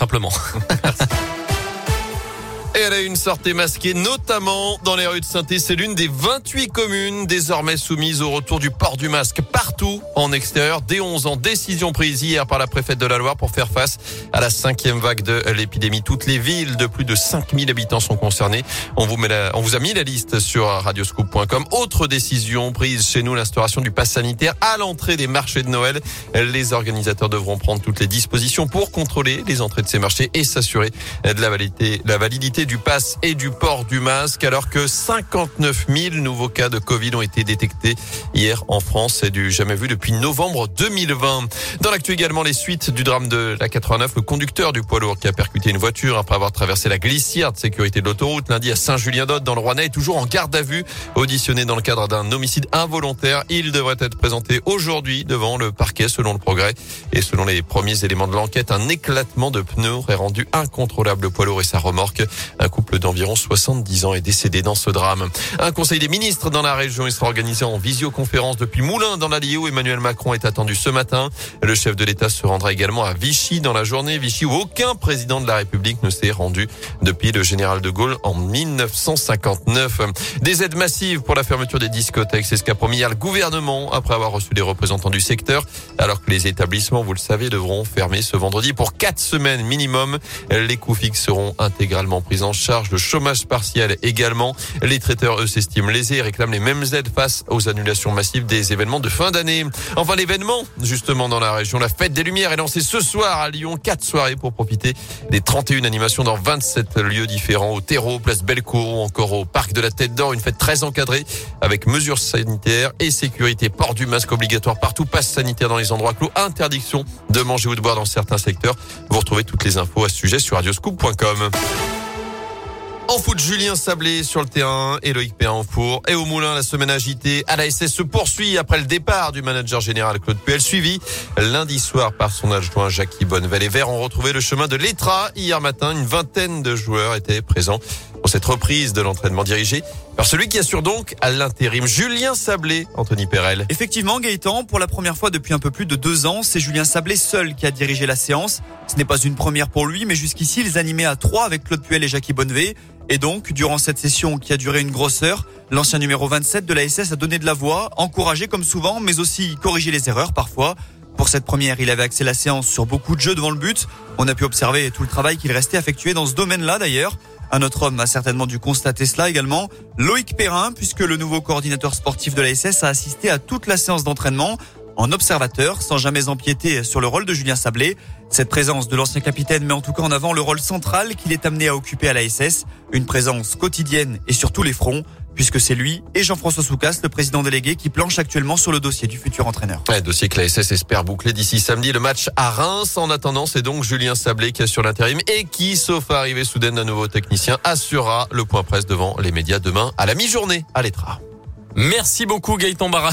simplement. Et elle a une sortie masquée, notamment dans les rues de saint C'est l'une des 28 communes désormais soumises au retour du port du masque partout en extérieur. Dès 11 ans, décision prise hier par la préfète de la Loire pour faire face à la cinquième vague de l'épidémie. Toutes les villes de plus de 5000 habitants sont concernées. On vous, met on vous a mis la liste sur radioscoop.com. Autre décision prise chez nous, l'instauration du pass sanitaire à l'entrée des marchés de Noël. Les organisateurs devront prendre toutes les dispositions pour contrôler les entrées de ces marchés et s'assurer de la validité, la validité du pass et du port du masque alors que 59 000 nouveaux cas de Covid ont été détectés hier en France. C'est du jamais vu depuis novembre 2020. Dans l'actu également, les suites du drame de la 89, le conducteur du poids lourd qui a percuté une voiture après avoir traversé la glissière de sécurité de l'autoroute lundi à Saint-Julien-d'Aude dans le Rouennais est toujours en garde à vue. Auditionné dans le cadre d'un homicide involontaire, il devrait être présenté aujourd'hui devant le parquet selon le progrès. Et selon les premiers éléments de l'enquête, un éclatement de pneus aurait rendu incontrôlable le poids lourd et sa remorque. Un couple d'environ 70 ans est décédé dans ce drame. Un conseil des ministres dans la région il sera organisé en visioconférence depuis Moulins dans l'Allier où Emmanuel Macron est attendu ce matin. Le chef de l'État se rendra également à Vichy dans la journée. Vichy où aucun président de la République ne s'est rendu depuis le général de Gaulle en 1959. Des aides massives pour la fermeture des discothèques, c'est ce qu'a promis le gouvernement après avoir reçu des représentants du secteur. Alors que les établissements, vous le savez, devront fermer ce vendredi pour quatre semaines minimum. Les coûts fixes seront intégralement pris en charge, le chômage partiel également. Les traiteurs, eux, s'estiment lésés et réclament les mêmes aides face aux annulations massives des événements de fin d'année. Enfin, l'événement, justement, dans la région, la fête des Lumières est lancée ce soir à Lyon. Quatre soirées pour profiter des 31 animations dans 27 lieux différents, au terreau, place Bellecour ou encore au parc de la Tête d'Or. Une fête très encadrée avec mesures sanitaires et sécurité. Port du masque obligatoire partout, passe sanitaire dans les endroits clos, interdiction de manger ou de boire dans certains secteurs. Vous retrouvez toutes les infos à ce sujet sur radioscoop.com. En foot, Julien Sablé sur le terrain, Loïc Perrin en four. Et au Moulin, la semaine agitée à la SS se poursuit après le départ du manager général Claude Puel, suivi lundi soir par son adjoint Jackie Bonneval. Les Verts ont retrouvé le chemin de l'Etra. Hier matin, une vingtaine de joueurs étaient présents pour cette reprise de l'entraînement dirigé par celui qui assure donc à l'intérim Julien Sablé, Anthony Perel. Effectivement, Gaëtan, pour la première fois depuis un peu plus de deux ans, c'est Julien Sablé seul qui a dirigé la séance. Ce n'est pas une première pour lui, mais jusqu'ici, ils animaient à trois avec Claude Puel et Jackie Bonnevet. Et donc, durant cette session qui a duré une grosse heure, l'ancien numéro 27 de la SS a donné de la voix, encouragé comme souvent, mais aussi corrigé les erreurs parfois. Pour cette première, il avait axé la séance sur beaucoup de jeux devant le but. On a pu observer tout le travail qu'il restait effectué dans ce domaine-là d'ailleurs. Un autre homme a certainement dû constater cela également. Loïc Perrin, puisque le nouveau coordinateur sportif de la SS a assisté à toute la séance d'entraînement en observateur, sans jamais empiéter sur le rôle de Julien Sablé. Cette présence de l'ancien capitaine met en tout cas en avant le rôle central qu'il est amené à occuper à la SS, une présence quotidienne et sur tous les fronts puisque c'est lui et Jean-François Soucas, le président délégué, qui planche actuellement sur le dossier du futur entraîneur. Un dossier que la SS espère boucler d'ici samedi. Le match à Reims. En attendant, c'est donc Julien Sablé qui assure l'intérim et qui, sauf arrivée soudaine d'un nouveau technicien, assurera le point presse devant les médias demain à la mi-journée à l'Etra. Merci beaucoup Gaëtan Barra.